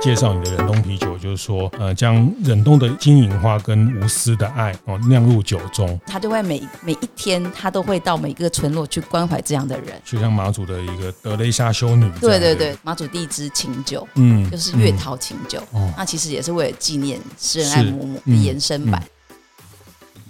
介绍你的冷冻啤酒，就是说，呃，将冷冻的金银花跟无私的爱哦酿入酒中，他就会每每一天，他都会到每个村落去关怀这样的人，就像马祖的一个德雷莎修女，对对对，马祖第一支琴酒，嗯，就是月桃琴酒，嗯、那其实也是为了纪念诗人爱母母的延伸版。嗯嗯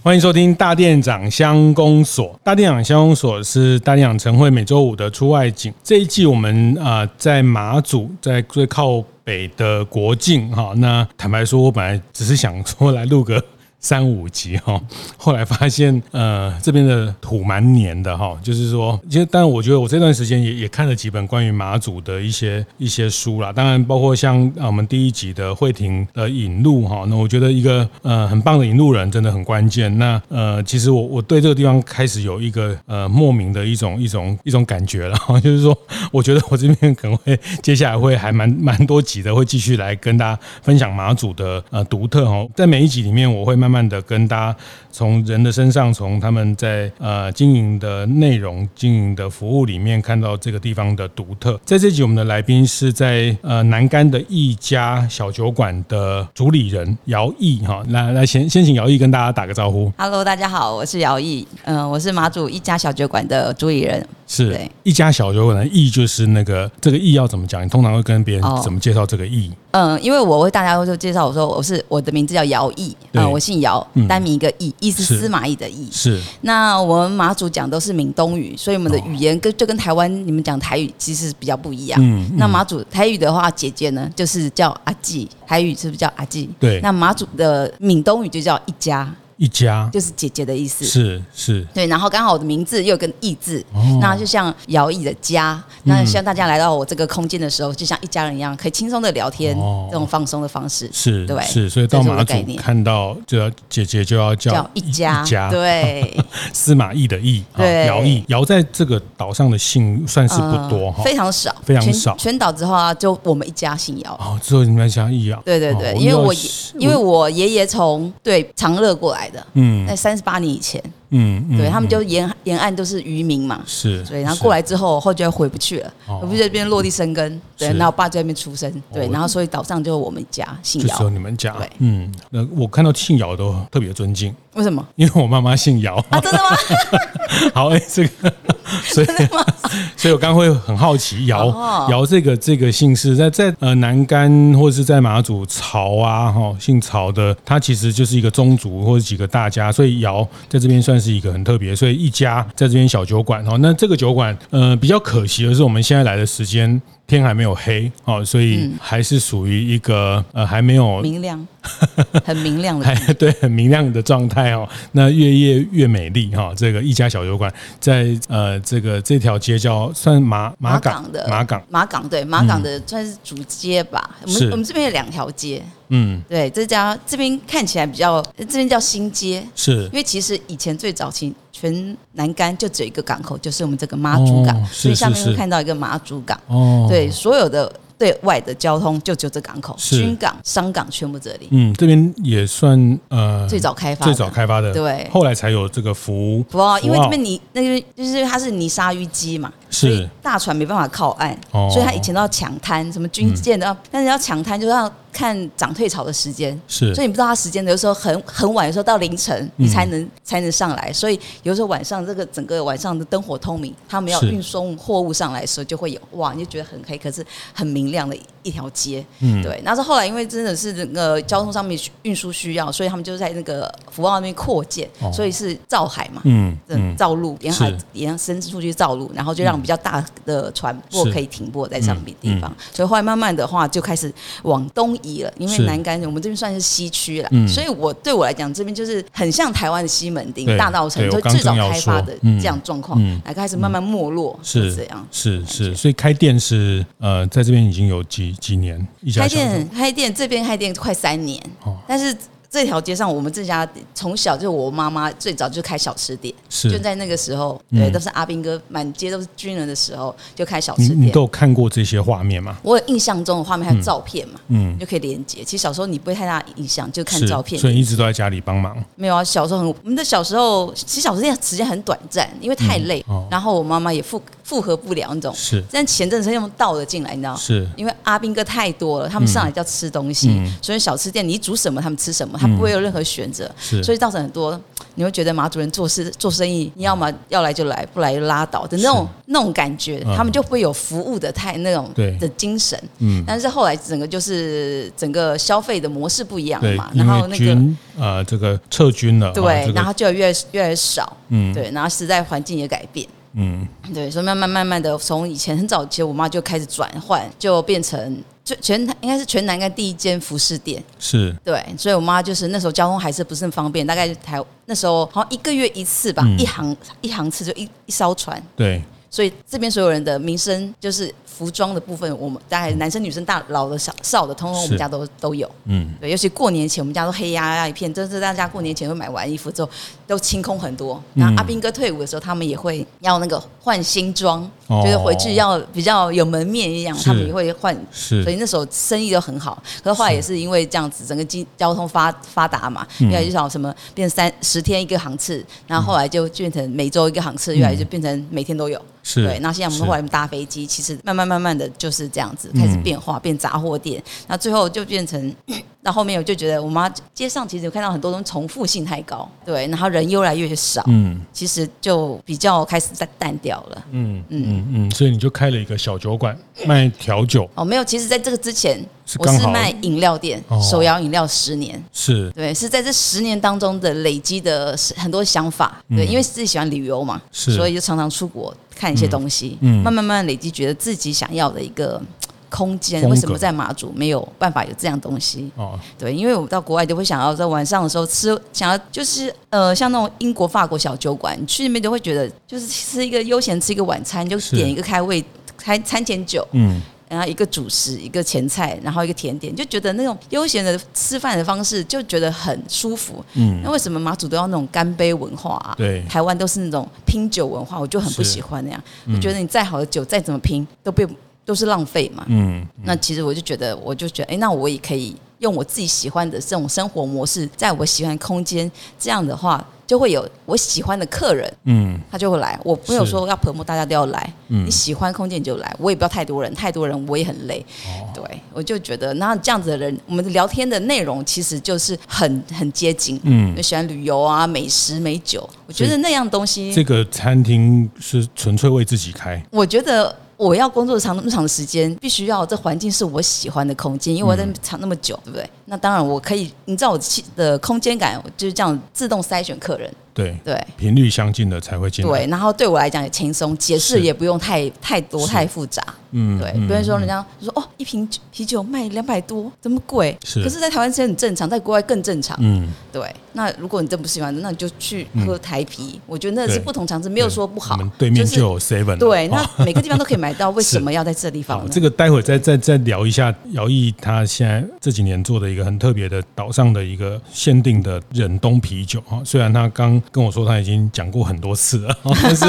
欢迎收听大店长乡公所。大店长乡公所是大店长晨会每周五的出外景。这一季我们啊、在马祖，在最靠北的国境哈。那坦白说，我本来只是想说来录个。三五集哈，后来发现呃这边的土蛮黏的哈，就是说，其实但我觉得我这段时间也也看了几本关于马祖的一些一些书啦，当然包括像啊我们第一集的慧婷的引路哈，那我觉得一个呃很棒的引路人真的很关键。那呃其实我我对这个地方开始有一个呃莫名的一种一种一种感觉了，就是说我觉得我这边可能会接下来会还蛮蛮多集的，会继续来跟大家分享马祖的呃独特哈，在每一集里面我会慢。慢慢的跟大家从人的身上，从他们在呃经营的内容、经营的服务里面，看到这个地方的独特。在这集，我们的来宾是在呃南干的一家小酒馆的主理人姚毅哈。来来，先先请姚毅跟大家打个招呼。Hello，大家好，我是姚毅，嗯、呃，我是马祖一家小酒馆的主理人。是一家小酒馆的意，就是那个这个意要怎么讲？你通常会跟别人怎么介绍这个意？嗯，因为我为大家就介绍，我说我是我的名字叫姚毅啊，我姓姚，单名一个毅，毅是司马懿的义。是。那我们马祖讲都是闽东语，所以我们的语言跟就跟台湾你们讲台语其实比较不一样。嗯。那马祖台语的话，姐姐呢就是叫阿季，台语是不是叫阿季？对。那马祖的闽东语就叫一家。一家。就是姐姐的意思，是是，对，然后刚好我的名字又有个毅字，哦、那就像姚毅的家，嗯、那希望大家来到我这个空间的时候，就像一家人一样，可以轻松的聊天，哦、这种放松的方式，是，对，是，所以到马祖看到就要姐姐就要叫叫一家，一家，对，司马懿的懿，对，姚毅，姚在这个岛上的姓算是不多哈、嗯，非常少，非常少，全岛之后啊，就我们一家姓姚，哦，之后你们家姓姚，对对对，因为我因为我爷爷从对长乐过来的，嗯，在三。十八年以前。嗯，对他们就沿沿岸都是渔民嘛，是，对，然后过来之后，后就回不去了，回不去这边落地生根，对，然后我爸在那边出生，对，然后所以岛上就是我们家姓姚，就你们家，对，嗯，那我看到姓姚都特别尊敬，为什么？因为我妈妈姓姚。啊，真的吗？好，哎，这个，所以，所以我刚刚会很好奇，姚姚这个这个姓氏在在呃南干或者是在马祖曹啊哈，姓曹的，他其实就是一个宗族或者几个大家，所以姚在这边算。是一个很特别，所以一家在这边小酒馆哦。那这个酒馆，呃，比较可惜的是，我们现在来的时间天还没有黑哦，所以还是属于一个呃还没有明亮，很明亮的，对，很明亮的状态哦。那越夜越美丽哈。这个一家小酒馆在呃这个这条街叫算马马港的马港马港对马港的算是主街吧。我们我们这边有两条街。嗯，对，这家这边看起来比较，这边叫新街，是因为其实以前最早期全南竿就只有一个港口，就是我们这个妈祖港，哦、所以下面会看到一个妈祖港。哦，对，所有的。对外的交通就就这港口，军港、商港全部这里。嗯，这边也算呃最早开发、最早开发的。对，后来才有这个福福澳，因为这边泥那个就是它是泥沙淤积嘛，是。所以大船没办法靠岸，哦、所以它以前都要抢滩，什么军舰都要，嗯、但是要抢滩就要。看涨退潮的时间，是，所以你不知道它时间，有时候很很晚，有时候到凌晨你才能、嗯、才能上来，所以有时候晚上这个整个晚上的灯火通明，他们要运送货物上来的时候就会有哇，你就觉得很黑，可是很明量的一条街，嗯，对。那是后来因为真的是那个交通上面运输需要，所以他们就在那个福澳那边扩建，哦、所以是造海嘛，嗯，造陆沿海沿伸出去造路，然后就让比较大的船舶可以停泊在上面地方，所以后来慢慢的话就开始往东移。了，因为南竿我们这边算是西区了，嗯、所以我对我来讲，这边就是很像台湾的西门町、大道城，就最早开发的这样状况，来、嗯、开始慢慢没落，嗯、是这样，是是，所以开店是呃，在这边已经有几几年，一家开店开店这边开店快三年，哦、但是。这条街上，我们这家从小就我妈妈最早就开小吃店，是就在那个时候，对，嗯、都是阿兵哥满街都是军人的时候就开小吃店。你，你都有看过这些画面吗？我有印象中的画面还有照片嘛，嗯，就可以连接。其实小时候你不会太大印象，就看照片。所以一直都在家里帮忙。没有啊，小时候很我们的小时候，其实小吃店时间很短暂，因为太累。嗯哦、然后我妈妈也负负荷不了那种，是。但前阵子用倒了进来，你知道是因为阿兵哥太多了，他们上来就要吃东西，嗯、所以小吃店你煮什么他们吃什么。他不会有任何选择，嗯、所以造成很多你会觉得马主任做事做生意，你要么要来就来，不来就拉倒的那种那种感觉，嗯、他们就会有服务的太那种的精神。嗯，但是后来整个就是整个消费的模式不一样了嘛，然后那个呃这个撤军了，对，然后就越越来越少，嗯，对，然后时代环境也改变，嗯，对，所以慢慢慢慢的从以前很早期，我妈就开始转换，就变成。全应该是全南该第一间服饰店，是对，所以我妈就是那时候交通还是不是很方便，大概台那时候好像一个月一次吧，嗯、一行一行次就一一艘船，对，所以这边所有人的民生就是。服装的部分，我们大概男生女生大老的小少的，通通我们家都都有。嗯，对，尤其过年前，我们家都黑压压一片，就是大家过年前会买完衣服之后都清空很多。然后阿兵哥退伍的时候，他们也会要那个换新装，哦、就是回去要比较有门面一样，他们也会换。是，所以那时候生意都很好。可是后来也是。因为这样子，整个经交通发发达嘛，越来越少什么变三十天一个航次，然后后来就变成每周一个航次，越来就变成每天都有。是。对，那现在我们后来搭飞机，其实慢慢慢慢的就是这样子开始变化，变杂货店，那最后就变成，到后面我就觉得我妈街上其实有看到很多东西重复性太高，对，然后人越来越少，嗯，其实就比较开始在淡掉了，嗯嗯嗯嗯，所以你就开了一个小酒馆卖调酒。哦，没有，其实在这个之前我是卖饮料店，手摇饮料十年，是。对，是在这十年当中的累积的很多想法，对，因为自己喜欢旅游嘛，是，所以就常常出国。看一些东西，嗯，慢慢慢慢累积，觉得自己想要的一个空间。为什么在马祖没有办法有这样东西？哦，对，因为我到国外都会想要在晚上的时候吃，想要就是呃，像那种英国、法国小酒馆，你去那边都会觉得就是吃一个悠闲吃一个晚餐，就点一个开胃开餐前酒，嗯。然后一个主食，一个前菜，然后一个甜点，就觉得那种悠闲的吃饭的方式，就觉得很舒服。嗯，那为什么马祖都要那种干杯文化啊？对，台湾都是那种拼酒文化，我就很不喜欢那样。我觉得你再好的酒，再怎么拼，都被都是浪费嘛。嗯，那其实我就觉得，我就觉得，哎，那我也可以用我自己喜欢的这种生活模式，在我喜欢的空间，这样的话。就会有我喜欢的客人，嗯，他就会来。我没有说要 promote 大家都要来，嗯，你喜欢空间你就来，我也不要太多人，太多人我也很累。哦，对，我就觉得那这样子的人，我们聊天的内容其实就是很很接近，嗯，就喜欢旅游啊，美食美酒，我觉得那样东西。这个餐厅是纯粹为自己开，我觉得。我要工作长那么长的时间，必须要这环境是我喜欢的空间，因为我在长那么久，对不对？那当然我可以，你知道我的空间感就是这样自动筛选客人。对对，频率相近的才会进来。对，然后对我来讲也轻松，解释也不用太太多太复杂。嗯，对。比如说人家说哦，一瓶啤酒卖两百多，这么贵？是。可是，在台湾是很正常，在国外更正常。嗯，对。那如果你真不喜欢，那你就去喝台啤。我觉得那是不同场次，没有说不好。对面就有 seven。对，那每个地方都可以买到，为什么要在这地方？这个待会再再再聊一下，姚毅他现在这几年做的一个很特别的岛上的一个限定的忍冬啤酒啊。虽然他刚跟我说他已经。讲过很多次了，但是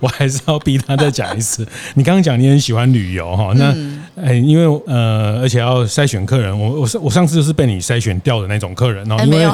我还是要逼他再讲一次。你刚刚讲你很喜欢旅游哈，那哎，因为呃，而且要筛选客人，我我上我上次就是被你筛选掉的那种客人哦，因为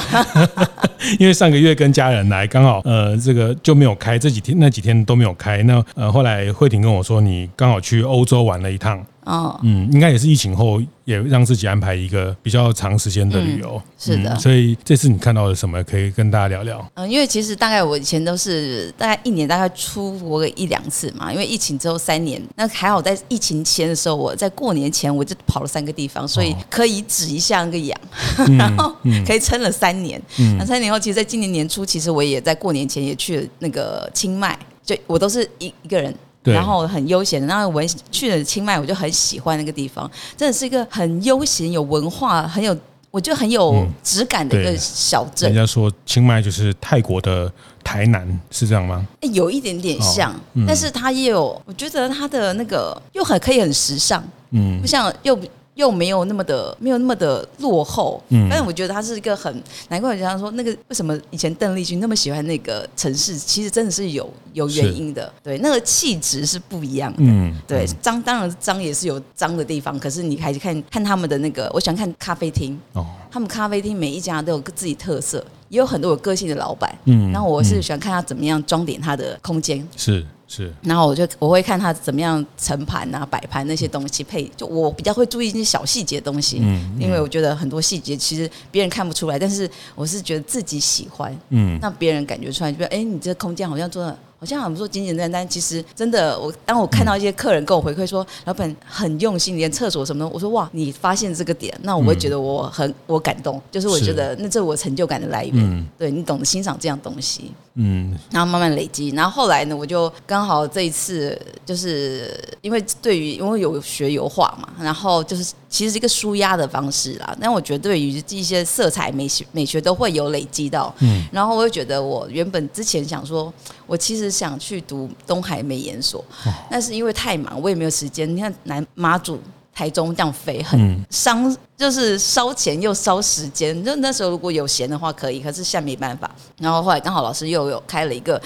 因为上个月跟家人来，刚好呃这个就没有开，这几天那几天都没有开。那呃后来慧婷跟我说，你刚好去欧洲玩了一趟。哦，嗯，应该也是疫情后也让自己安排一个比较长时间的旅游，嗯，是的，嗯。所以这次你看到了什么，可以跟大家聊聊？嗯，因为其实大概我以前都是大概一年大概出国个一两次嘛，因为疫情之后三年，那还好在疫情前的时候，我在过年前我就跑了三个地方，所以可以止一下那个痒，嗯，然后可以撑了三年。嗯，那三年后，其实在今年年初，其实我也在过年前也去了那个清迈，就我都是一一个人。然后很悠闲，然后我去了清迈，我就很喜欢那个地方，真的是一个很悠闲、有文化、很有，我觉得很有质感的一个小镇。人家说清迈就是泰国的台南，是这样吗？有一点点像，哦嗯、但是它也有，我觉得它的那个又很可以很时尚，嗯，不像又又没有那么的没有那么的落后。嗯，但是我觉得他是一个很难怪，人家说那个为什么以前邓丽君那么喜欢那个城市，其实真的是有有原因的。对，那个气质是不一样的。嗯，对，脏当然脏也是有脏的地方，可是你还是看看他们的那个，我喜欢看咖啡厅。哦，他们咖啡厅每一家都有自己特色，也有很多有个性的老板。嗯，然后我是喜欢看他怎么样装点他的空间。是。是，然后我就我会看他怎么样盛盘啊、摆盘那些东西配，就我比较会注意一些小细节的东西，嗯，因为我觉得很多细节其实别人看不出来，但是我是觉得自己喜欢，嗯，让别人感觉出来，就哎，你这空间好像做的。好像我们说简简单单，其实真的，我当我看到一些客人跟我回馈说，嗯、老板很用心，连厕所什么的，我说哇，你发现这个点，那我会觉得我很、嗯、我感动，就是我觉得那这是我成就感的来源。嗯、对，你懂得欣赏这样东西，嗯，然后慢慢累积，然后后来呢，我就刚好这一次就是因为对于因为有学油画嘛，然后就是其实是一个舒压的方式啦。但我觉得对于一些色彩美学美学都会有累积到，嗯，然后我又觉得我原本之前想说，我其实。想去读东海美研所，但是因为太忙，我也没有时间。你看，南马祖、台中这样飞，很伤。就是烧钱又烧时间，就那时候如果有闲的话可以，可是现在没办法。然后后来刚好老师又有开了一个，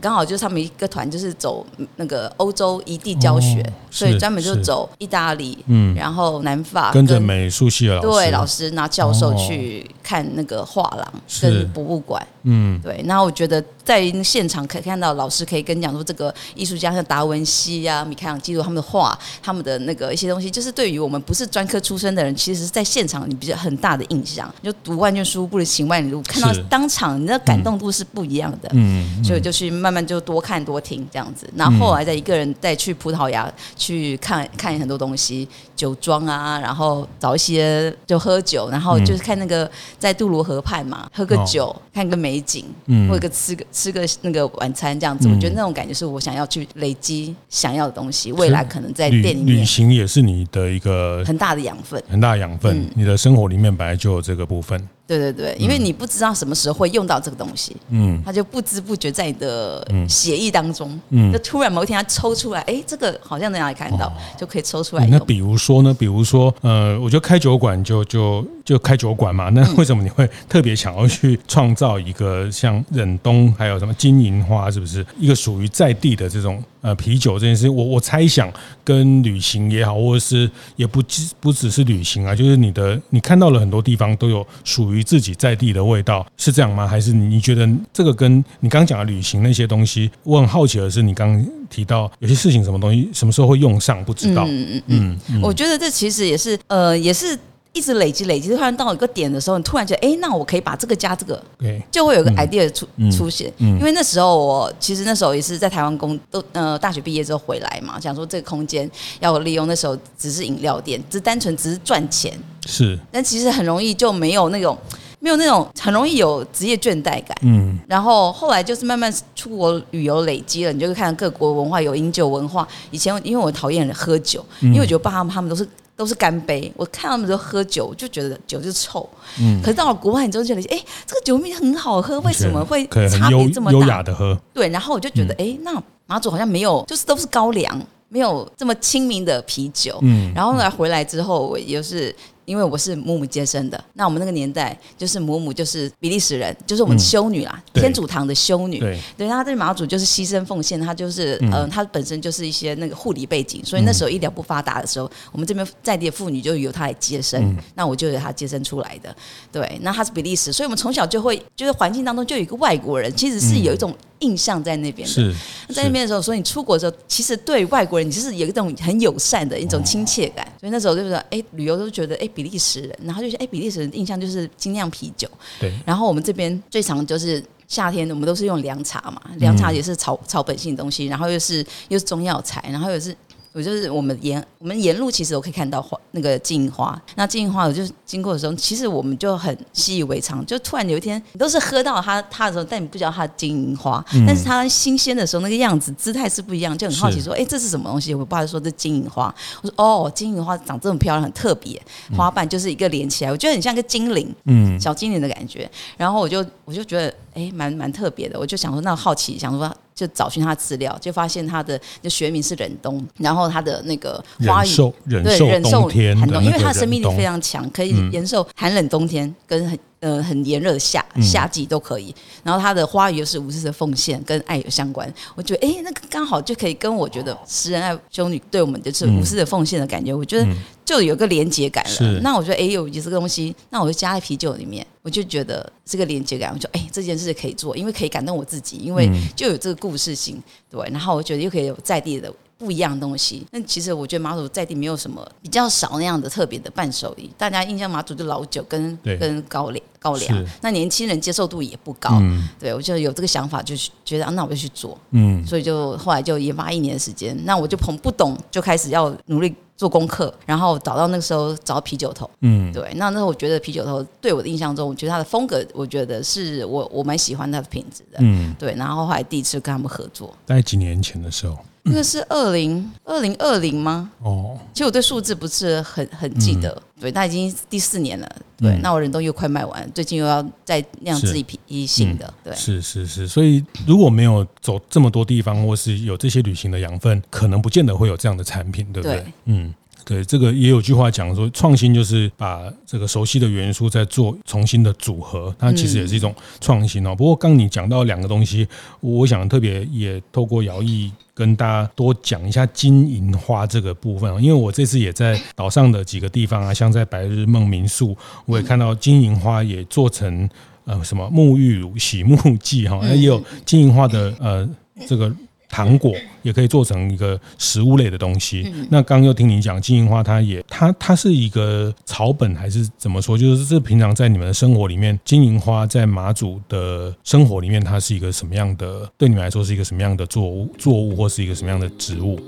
刚好就是他们一个团就是走那个欧洲一地教学，哦、所以专门就走意大利，嗯，然后南法跟着美术系的老师，对老师拿教授去看那个画廊跟博物馆，嗯，对。然后我觉得在现场可以看到老师可以跟你讲说，这个艺术家像达文西呀、啊、米开朗基罗他们的画，他们的那个一些东西，就是对于我们不是专科出身的人，其实。在现场，你比较很大的印象，就读万卷书不如行万里路。看到当场，你的感动度是不一样的。嗯，嗯，所以就去慢慢就多看多听这样子。然后后来再一个人再去葡萄牙去看看很多东西，酒庄啊，然后找一些就喝酒，然后就是看那个在杜罗河畔嘛，喝个酒，哦、看个美景，嗯，或者吃个吃个那个晚餐这样子。嗯、我觉得那种感觉是我想要去累积想要的东西，未来可能在店里面旅行也是你的一个很大的养分，很大的养分。嗯，你的生活里面本来就有这个部分。对对对，因为你不知道什么时候会用到这个东西，嗯，它就不知不觉在你的血液当中，嗯，就突然某一天它抽出来，哎，这个好像在哪里看到，哦、就可以抽出来。那比如说呢？比如说，呃，我觉得开酒馆就就就开酒馆嘛。那为什么你会特别想要去创造一个像忍冬还有什么金银花，是不是一个属于在地的这种呃啤酒这件事？我我猜想跟旅行也好，或者是也不只不只是旅行啊，就是你的你看到了很多地方都有属于。自己在地的味道是这样吗？还是你觉得这个跟你刚讲的旅行那些东西？我很好奇的是，你刚提到有些事情，什么东西什么时候会用上，不知道。嗯嗯嗯嗯，我觉得这其实也是呃，也是一直累积累积，突然到一个点的时候，你突然觉得，哎，那我可以把这个加这个，对，就会有个 idea 出出现。因为那时候我其实那时候也是在台湾工都呃大学毕业之后回来嘛，想说这个空间要我利用，那时候只是饮料店，只单纯只是赚钱。是，但其实很容易就没有那种，没有那种，很容易有职业倦怠感。嗯，然后后来就是慢慢出国旅游累积了，你就会看各国文化，有饮酒文化。以前因为我讨厌喝酒，因为我觉得爸他们他们都是都是干杯，我看他们都喝酒，就觉得酒就臭。嗯，可是到了国外，你就觉得，哎，这个酒米很好喝，为什么会差别这么大？优雅的喝。对，然后我就觉得，哎，那马祖好像没有，就是都是高粱，没有这么亲民的啤酒。嗯，然后呢，回来之后，我也是。因为我是母母接生的，那我们那个年代就是母母就是比利时人，就是我们修女啦，嗯、天主堂的修女。对，对，她对马祖就是牺牲奉献，她就是嗯、呃，她本身就是一些那个护理背景，所以那时候医疗不发达的时候，我们这边在地的妇女就由她来接生，嗯、那我就由她接生出来的。对，那她是比利时，所以我们从小就会就是环境当中就有一个外国人，其实是有一种印象在那边的。是，在那边的时候，所以你出国的时候，其实对外国人你就是有一种很友善的一种亲切感，哦、所以那时候就是哎，旅游都觉得哎。比利时人，然后就是哎，比利时人印象就是精酿啤酒。对，然后我们这边最常就是夏天，我们都是用凉茶嘛，凉茶也是草草本性的东西，然后又是又是中药材，然后又是。我就是我们沿我们沿路其实我可以看到花那个金银花，那金银花我就是经过的时候，其实我们就很习以为常，就突然有一天你都是喝到它它的时候，但你不知道它的金银花，嗯、但是它新鲜的时候那个样子姿态是不一样，就很好奇说，哎是，这是什么东西？我爸就说这金银花，我说哦，金银花长这么漂亮，很特别，花瓣就是一个连起来，我觉得很像个精灵，嗯，小精灵的感觉，然后我就我就觉得哎，蛮蛮特别的，我就想说那好奇，想说。就找寻他的资料，就发现他的就学名是忍冬，然后他的那个花语忍受忍受冬天寒冬，因为他的生命力非常强，可以忍受寒冷冬天跟很。呃，很炎热的夏夏季都可以，嗯、然后它的花语又是无私的奉献，跟爱有相关。我觉得，哎，那个刚好就可以跟我觉得诗人爱修女对我们就是无私的奉献的感觉，嗯、我觉得就有个连接感了。嗯、那我觉得，哎，有有这个东西，那我就加在啤酒里面，我就觉得这个连接感，我就哎，这件事可以做，因为可以感动我自己，因为就有这个故事性，对。然后我觉得又可以有在地的。不一样的东西，那其实我觉得马祖在地没有什么比较少那样的特别的伴手礼。大家印象马祖就老酒跟跟高粱高粱，那年轻人接受度也不高。嗯、对我就有这个想法，就觉得啊，那我就去做。嗯，所以就后来就研发一年的时间。那我就从不懂就开始要努力做功课，然后找到那个时候找到啤酒头。嗯，对，那那时候我觉得啤酒头对我的印象中，我觉得它的风格，我觉得是我我蛮喜欢它的品质的。嗯，对，然后后来第一次跟他们合作，大概几年前的时候。那个是二零二零二零吗？哦，其实我对数字不是很很记得。嗯、对，那已经第四年了。对，嗯、那我人都又快卖完，最近又要再酿制一批新的。嗯、对，是是是。所以如果没有走这么多地方，或是有这些旅行的养分，可能不见得会有这样的产品，对不对？对嗯。对，这个也有句话讲说，创新就是把这个熟悉的元素再做重新的组合，它其实也是一种创新哦。不过刚你讲到两个东西，我想特别也透过姚毅跟大家多讲一下金银花这个部分，因为我这次也在岛上的几个地方啊，像在白日梦民宿，我也看到金银花也做成呃什么沐浴乳、洗沐剂哈，那也有金银花的呃这个。糖果也可以做成一个食物类的东西。那刚刚又听你讲金银花，它也它它是一个草本还是怎么说？就是这平常在你们的生活里面，金银花在马祖的生活里面，它是一个什么样的？对你们来说是一个什么样的作物？作物或是一个什么样的植物？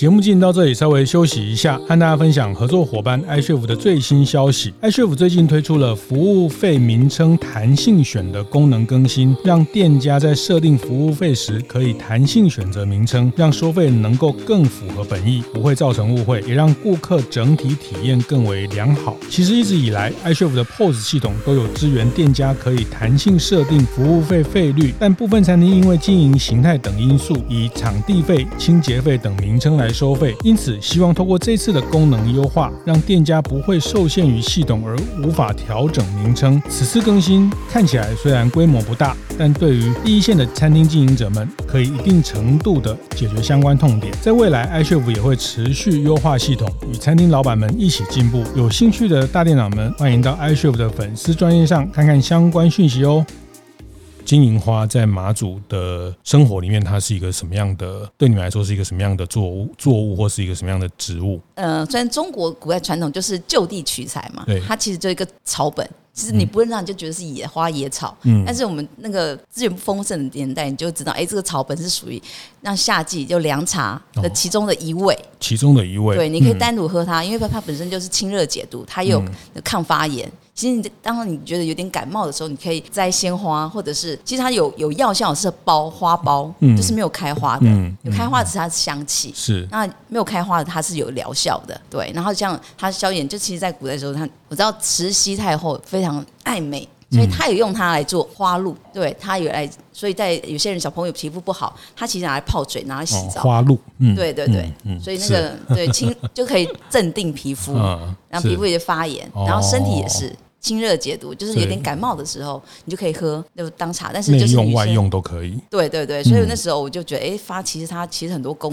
节目进行到这里，稍微休息一下，和大家分享合作伙伴 i s h i f 的最新消息。i s h i f 最近推出了服务费名称弹性选的功能更新，让店家在设定服务费时可以弹性选择名称，让收费能够更符合本意，不会造成误会，也让顾客整体体验更为良好。其实一直以来 i s h i f 的 POS 系统都有支援店家可以弹性设定服务费费率，但部分餐厅因为经营形态等因素，以场地费、清洁费等名称来收费，因此希望透过这次的功能优化，让店家不会受限于系统而无法调整名称。此次更新看起来虽然规模不大，但对于第一线的餐厅经营者们，可以一定程度的解决相关痛点。在未来，iChef 也会持续优化系统，与餐厅老板们一起进步。有兴趣的大店长们，欢迎到 iChef 的粉丝专页上看看相关讯息哦。金银花在马祖的生活里面，它是一个什么样的？对你们来说是一个什么样的作物？作物或是一个什么样的植物？呃，虽然中国古代传统就是就地取材嘛，对，它其实就一个草本。其实你不认识，你就觉得是野花野草。嗯，但是我们那个资源不丰盛的年代，你就知道，哎，这个草本是属于让夏季就凉茶的其中的一味。其中的一味。对，你可以单独喝它，因为它本身就是清热解毒，它有抗发炎。其实你当你觉得有点感冒的时候，你可以摘鲜花，或者是其实它有有药效，是包花苞，就是没有开花的。有开花的是它的香气，是那没有开花的它是有疗效的。对，然后像它消炎，就其实，在古代的时候，它我知道慈禧太后非常爱美，所以她也用它来做花露。对，她也来，所以在有些人小朋友皮肤不好，她其实拿来泡水，拿来洗澡。花露，嗯，对对对，所以那个对清就可以镇定皮肤，然后皮肤也发炎，然后身体也是。清热解毒，就是有点感冒的时候，你就可以喝，就当茶。但是就是内用外用都可以。对对对，所以那时候我就觉得，哎，发其实它其实很多功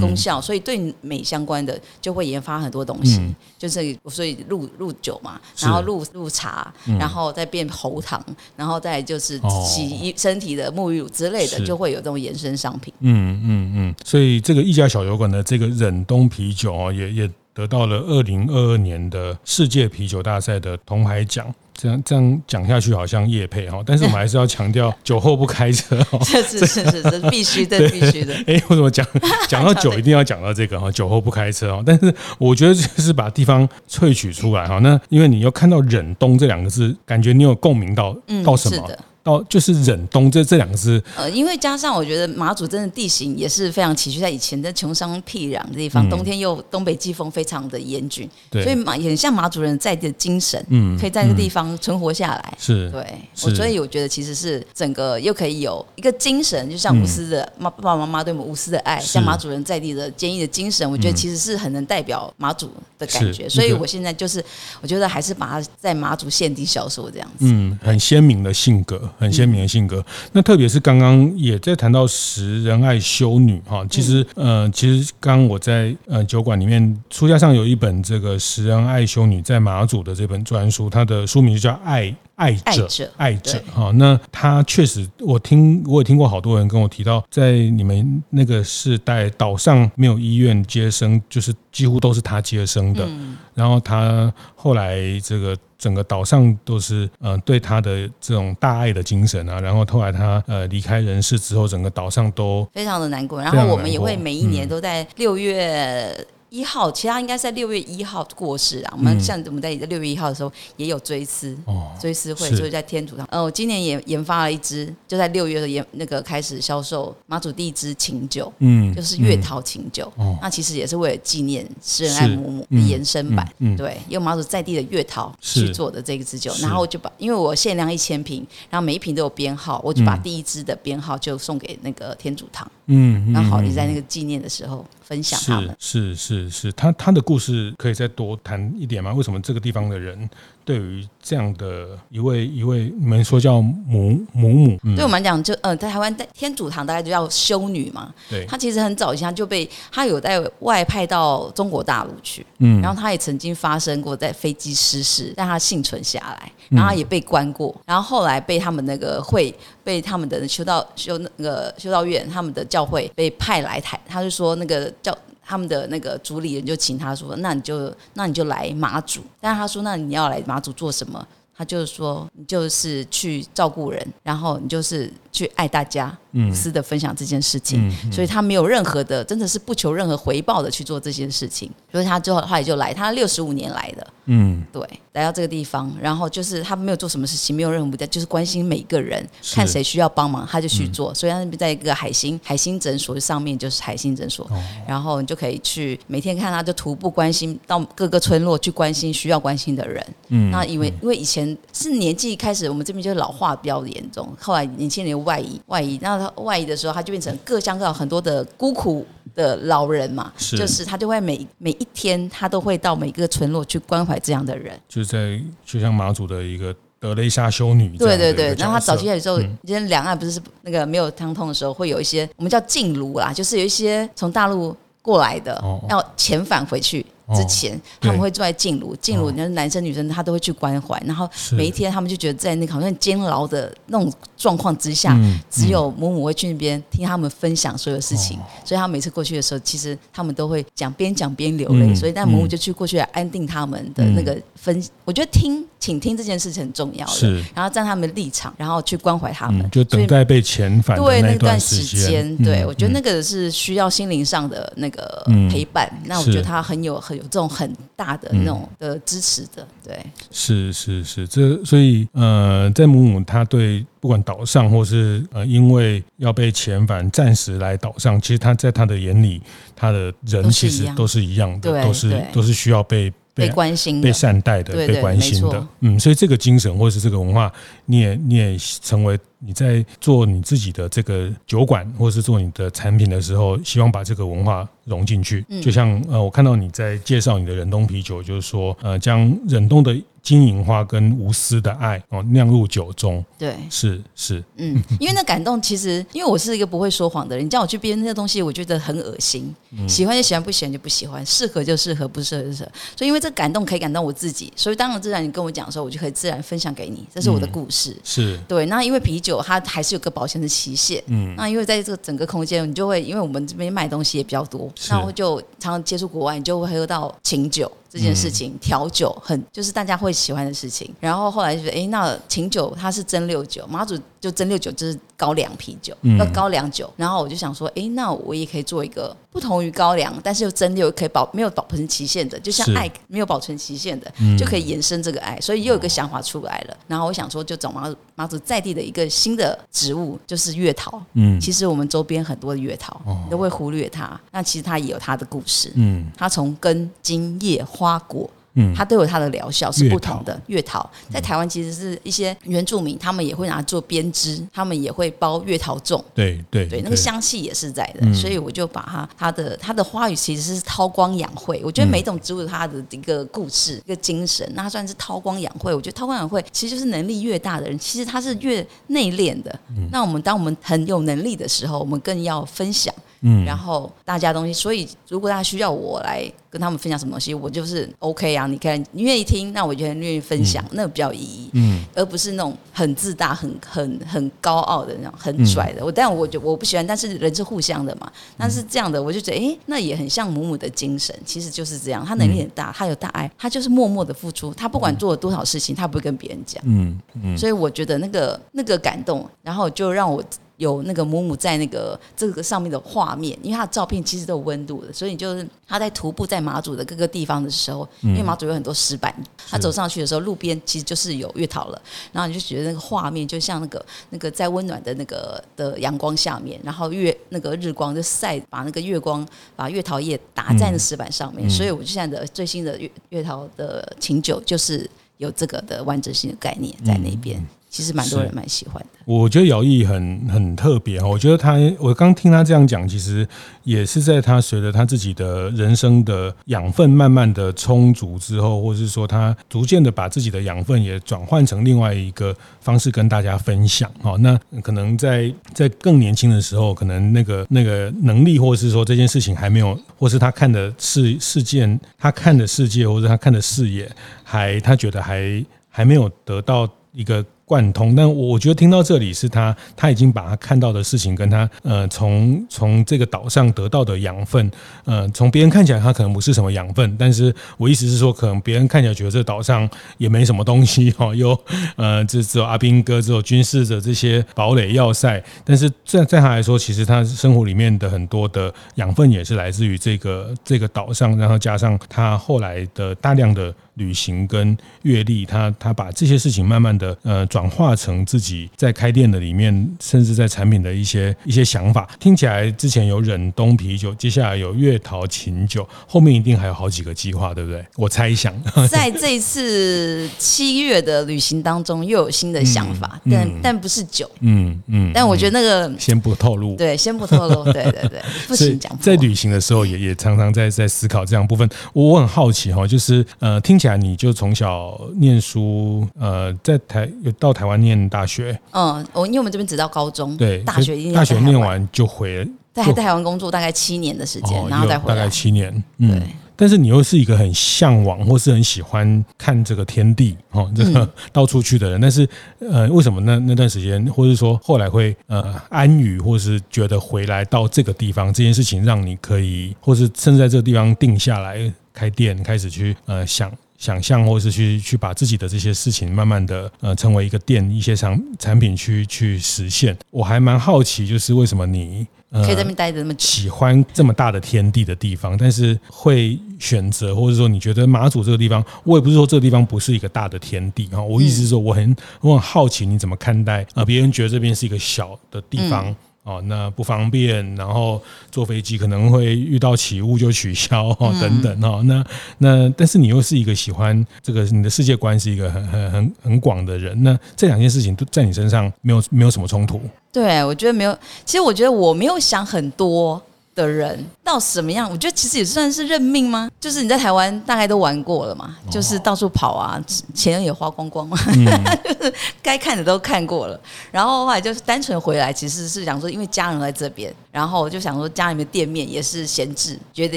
功效，所以对美相关的就会研发很多东西，就是所以入入酒嘛，然后入入茶，然后再变喉糖，然后再就是洗衣身体的沐浴乳之类的，就会有这种延伸商品。嗯嗯嗯，所以这个一家小酒馆的这个忍冬啤酒啊，也也。得到了二零二二年的世界啤酒大赛的铜牌奖，这样这样讲下去好像叶配哈，但是我们还是要强调 酒后不开车 哈，是是是是，这必须的必须的。哎，为什么讲讲到酒一定要讲到这个哈？酒后不开车哈，但是我觉得就是把地方萃取出来哈。那因为你又看到忍冬这两个字，感觉你有共鸣到到什么？到就是忍冬这这两个字。呃，因为加上我觉得马祖真的地形也是非常崎岖，在以前的穷乡僻壤的地方，嗯、冬天又东北季风非常的严峻，对。所以马也很像马祖人在地的精神，嗯，可以在那个地方存活下来。是，对，是。我所以我觉得其实是整个又可以有一个精神，就像无私的妈、嗯、爸爸妈妈对我们无私的爱，像马祖人在地的坚毅的精神，我觉得其实是很能代表马祖的感觉。所以我现在就是我觉得还是把它在马祖现地销售这样子，嗯，很鲜明的性格，很鲜明的性格。嗯、那特别是刚刚也在谈到识人爱修女哈，其实呃，其实刚刚我在呃酒馆里面书架上有一本这个识人爱修女在马祖的这本专书，它的书名就叫《爱》。爱者，爱者，哈，那他确实，我听我也听过好多人跟我提到，在你们那个世代，岛上没有医院接生，就是几乎都是他接生的。然后他后来这个整个岛上都是呃对他的这种大爱的精神啊。然后后来他呃离开人世之后，整个岛上都非常的难过。然后我们也会每一年都在六月。一号，其他应该是在六月一号过世啊。我们像我们在六月一号的时候也有追思，追思会，所以在天主堂。我，今年也研发了一支，就在六月的研那个开始销售马祖第一支琴酒，嗯，就是月桃琴酒。那其实也是为了纪念诗人爱母母的延伸版，对，用马祖在地的月桃去做的这个支酒。然后就把，因为我限量一千瓶，然后每一瓶都有编号，我就把第一支的编号就送给那个天主堂，嗯，然后好，你在那个纪念的时候。分享他们是是是是，他他的故事可以再多谈一点吗？为什么这个地方的人对于这样的一位一位你们说叫母母母，嗯、对我们来讲就呃，在台湾在天主堂大概就叫修女嘛。对，她其实很早以前就被她有在外派到中国大陆去，嗯，然后她也曾经发生过在飞机失事，但她幸存下来，然后他也被关过，然后后来被他们那个会被他们的修道修那个修道院他们的教会被派来台，他就说那个。叫他们的那个主理人就请他说，那你就那你就来马祖。但是他说，那你要来马祖做什么？他就是说，你就是去照顾人，然后你就是去爱大家。无私的分享这件事情，嗯嗯、所以他没有任何的，真的是不求任何回报的去做这件事情。所以他最后后来就来，他六十五年来的，嗯，对，来到这个地方，然后就是他没有做什么事情，没有任何目的，就是关心每个人，看谁需要帮忙，他就去做。嗯、所以他那边在一个海星海星诊所上面就是海星诊所，哦、然后你就可以去每天看他，就徒步关心到各个村落去关心需要关心的人。嗯，那因为因为以前是年纪开始，我们这边就老化比较严重，后来年轻人外移外移，那他。外移的时候，他就变成各乡各很多的孤苦的老人嘛，是就是他就会每每一天，他都会到每个村落去关怀这样的人。就是在就像马祖的一个德雷莎修女，对对对。然后他早期的时候，今天两岸不是那个没有畅通的时候，会有一些我们叫禁炉啦，就是有一些从大陆过来的要遣返回去。之前他们会住在静茹，静茹，那男生女生他都会去关怀，然后每一天他们就觉得在那个好像监牢的那种状况之下，只有母母会去那边听他们分享所有事情，所以他每次过去的时候，其实他们都会讲边讲边流泪，所以但母母就去过去来安定他们的那个分，我觉得听请听这件事情很重要的，然后站他们的立场，然后去关怀他们，就等待被遣返对那段时间，对我觉得那个是需要心灵上的那个陪伴，那我觉得他很有很。有这种很大的那种的支持的，对，是是是，这所以呃，在母母他对不管岛上或是呃，因为要被遣返暂时来岛上，其实他在他的眼里，他的人其实都是一样。的，都是都是需要被被关心、被善待的、被关心的。嗯，所以这个精神或是这个文化，你也你也成为。你在做你自己的这个酒馆，或是做你的产品的时候，希望把这个文化融进去。就像呃，我看到你在介绍你的忍冬啤酒，就是说呃，将忍冬的金银花跟无私的爱哦酿入酒中。对，是是，嗯，因为那感动，其实因为我是一个不会说谎的人，你叫我去编那些东西，我觉得很恶心。喜欢就喜欢，不喜欢就不喜欢，适合就适合，不适合就适合。所以因为这感动可以感动我自己，所以当然自然你跟我讲的时候，我就可以自然分享给你，这是我的故事。是对，那因为啤酒。它还是有个保鲜的期限，嗯，那因为在这个整个空间，你就会因为我们这边卖东西也比较多，然后就常常接触国外，你就会喝到清酒这件事情，调、嗯、酒很就是大家会喜欢的事情。然后后来就觉得，哎，那琴酒它是蒸馏酒，马祖就蒸馏酒就是。高粱啤酒，要高粱酒。然后我就想说，哎，那我也可以做一个不同于高粱，但是又蒸馏可以保没有保存期限的，就像爱没有保存期限的，就可以延伸这个爱。所以又有一个想法出来了。然后我想说，就找马祖马祖在地的一个新的植物，就是月桃。嗯，其实我们周边很多的月桃，你都会忽略它。那其实它也有它的故事。嗯，它从根、茎、叶、花、果。嗯，它都有它的疗效，是不同的。月桃在台湾其实是一些原住民，他们也会拿做编织，他们也会包月桃粽。对对对，那个香气也是在的，所以我就把它它的它的花语其实是韬光养晦。我觉得每种植物它的一个故事、一个精神，那它算是韬光养晦。我觉得韬光养晦其实就是能力越大的人，其实他是越内敛的。那我们当我们很有能力的时候，我们更要分享。嗯，然后大家东西，所以如果大家需要我来跟他们分享什么东西，我就是 OK 啊。你看，你愿意听，那我就很愿意分享，嗯、那比较有意义。嗯，而不是那种很自大、很很很高傲的那种很拽的。嗯、我但我就我不喜欢，但是人是互相的嘛。但是这样的，我就觉得，哎，那也很像母母的精神，其实就是这样。他能力很大，他有大爱，他就是默默的付出。他不管做了多少事情，他不会跟别人讲。嗯嗯。所以我觉得那个那个感动，然后就让我。有那个母母在那个这个上面的画面，因为他的照片其实都有温度的，所以就是他在徒步在马祖的各个地方的时候，因为马祖有很多石板，他走上去的时候，路边其实就是有月桃了，然后你就觉得那个画面就像那个那个在温暖的那个的阳光下面，然后月那个日光就晒把那个月光把月桃叶打在那石板上面，所以我就现在的最新的月月桃的琴酒就是有这个的完整性的概念在那边。其实蛮多人蛮喜欢的。我觉得姚毅很很特别哈，我觉得他，我刚听他这样讲，其实也是在他随着他自己的人生的养分慢慢的充足之后，或者是说他逐渐的把自己的养分也转换成另外一个方式跟大家分享。哈，那可能在在更年轻的时候，可能那个那个能力，或者是说这件事情还没有，或是他看的事事件，他看的世界，或者他看的视野，还他觉得还还没有得到一个。贯通，但我觉得听到这里是他，他已经把他看到的事情跟他呃从从这个岛上得到的养分，呃从别人看起来他可能不是什么养分，但是我意思是说，可能别人看起来觉得这岛上也没什么东西哈，有呃这只有阿兵哥，只有军事的这些堡垒要塞，但是在在他来说，其实他生活里面的很多的养分也是来自于这个这个岛上，然后加上他后来的大量的。旅行跟阅历，他他把这些事情慢慢的呃转化成自己在开店的里面，甚至在产品的一些一些想法。听起来之前有忍冬啤酒，接下来有月桃琴酒，后面一定还有好几个计划，对不对？我猜想，在这一次七月的旅行当中，又有新的想法，嗯、但但不是酒，嗯嗯。但我觉得那个先不透露，对，先不透露，对对对，不行讲。在旅行的时候也，也也常常在在思考这样部分。我很好奇哈，就是呃听。起来你就从小念书，呃，在台有到台湾念大学。嗯，我因为我们这边只到高中，对，大学大学念完就回，在台湾工作大概七年的时间，哦、然后再回来，大概七年。嗯，对。但是你又是一个很向往或是很喜欢看这个天地哦，这个 到处去的人。嗯、但是呃，为什么那那段时间，或者说后来会呃安于，或是觉得回来到这个地方这件事情，让你可以，或是甚至在这个地方定下来开店，开始去呃想。想象，或是去去把自己的这些事情，慢慢的呃，成为一个店，一些产产品去去实现。我还蛮好奇，就是为什么你可以在那边待着那么久，喜欢这么大的天地的地方，但是会选择，或者说你觉得马祖这个地方，我也不是说这个地方不是一个大的天地啊，我意思是说，我很我很好奇你怎么看待啊？别人觉得这边是一个小的地方。哦，那不方便，然后坐飞机可能会遇到起雾就取消哦，等等哦，那那但是你又是一个喜欢这个，你的世界观是一个很很很很广的人，那这两件事情都在你身上没有没有什么冲突？对，我觉得没有，其实我觉得我没有想很多。的人到什么样？我觉得其实也算是认命吗？就是你在台湾大概都玩过了嘛，就是到处跑啊，钱也花光光嘛，嗯、就是该看的都看过了。然后后来就是单纯回来，其实是想说，因为家人在这边，然后我就想说家里面店面也是闲置，觉得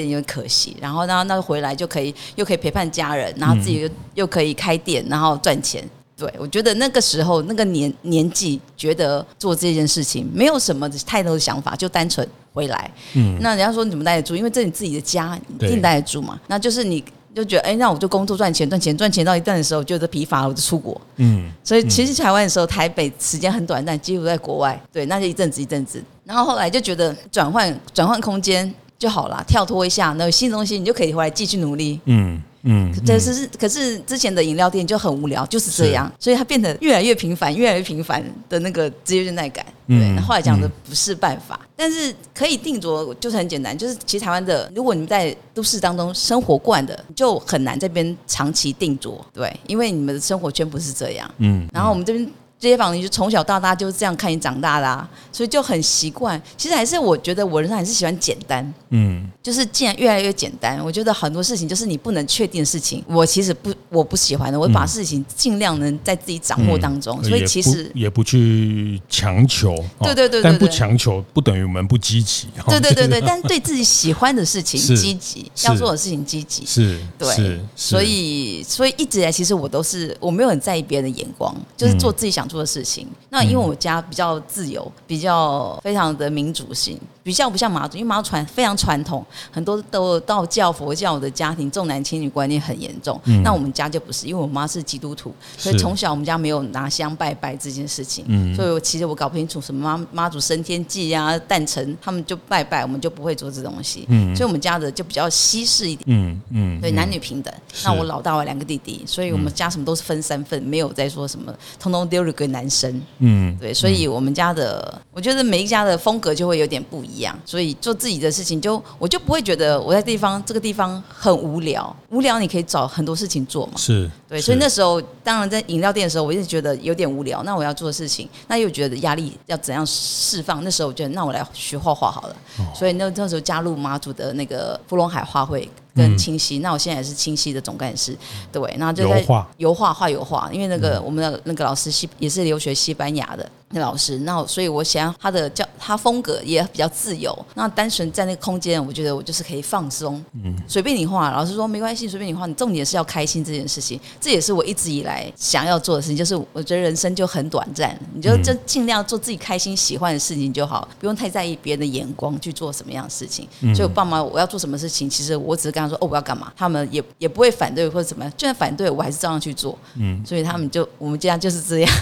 有点可惜。然后那那回来就可以又可以陪伴家人，然后自己又又可以开店，然后赚钱。对，我觉得那个时候那个年年纪，觉得做这件事情没有什么太多的想法，就单纯回来。嗯，那人家说你怎么待得住？因为这你自己的家，一定待得住嘛。那就是你就觉得哎，那我就工作赚钱赚钱赚钱到一段的时候，觉得疲乏了，我就出国。嗯，所以其实台湾的时候，台北时间很短暂，几乎在国外。对，那就一阵子一阵子，然后后来就觉得转换转换空间就好了，跳脱一下，那有新东西你就可以回来继续努力。嗯。嗯，可是是，可是之前的饮料店就很无聊，就是这样，所以它变得越来越频繁，越来越频繁的那个职业倦怠感。对，后来讲的不是办法，但是可以定着，就是很简单，就是其实台湾的，如果你们在都市当中生活惯的，就很难这边长期定着，对，因为你们的生活圈不是这样。嗯，然后我们这边。这些房子就从小到大就是这样看你长大的，啊，所以就很习惯。其实还是我觉得我人生还是喜欢简单，嗯，就是既然越来越简单，我觉得很多事情就是你不能确定的事情，我其实不我不喜欢的，我把事情尽量能在自己掌握当中。嗯、所以其实也不，去强求，对对对，对，但不强求不等于我们不积极。对对对对，但对自己喜欢的事情积极，要做的事情积极，是，对，是，所以所以一直以来其实我都是我没有很在意别人的眼光，就是做自己想。做的事情，那因为我家比较自由，比较非常的民主性。比较不像马祖，因为马祖传非常传统，很多都道教、佛教的家庭重男轻女观念很严重。嗯、那我们家就不是，因为我妈是基督徒，所以从小我们家没有拿香拜拜这件事情。嗯、所以我其实我搞不清楚什么妈妈祖升天祭啊、诞辰，他们就拜拜，我们就不会做这东西。嗯、所以我们家的就比较西式一点。嗯嗯，对，男女平等。那我老大我两个弟弟，所以我们家什么都是分三份，没有再说什么通通丢了给男生。嗯，对，所以我们家的，我觉得每一家的风格就会有点不一样。一样，所以做自己的事情就，就我就不会觉得我在地方这个地方很无聊。无聊，你可以找很多事情做嘛。是，对。所以那时候，当然在饮料店的时候，我一直觉得有点无聊。那我要做的事情，那又觉得压力要怎样释放？那时候我觉得，那我来学画画好了。哦、所以那那时候加入马祖的那个芙蓉海画会。跟清晰，那我现在也是清晰的总干事，对，然后就在油画。画油画，因为那个我们的那个老师西也是留学西班牙的那老师，那所以我想他的教他风格也比较自由，那单纯在那个空间，我觉得我就是可以放松，嗯，随便你画，老师说没关系，随便你画，你重点是要开心这件事情，这也是我一直以来想要做的事情，就是我觉得人生就很短暂，你就就尽量做自己开心喜欢的事情就好，不用太在意别人的眼光去做什么样的事情。所以我爸妈我要做什么事情，其实我只是跟他。说哦，我要干嘛？他们也也不会反对或者怎么样，就算反对，我还是照样去做。嗯，所以他们就我们家就是这样，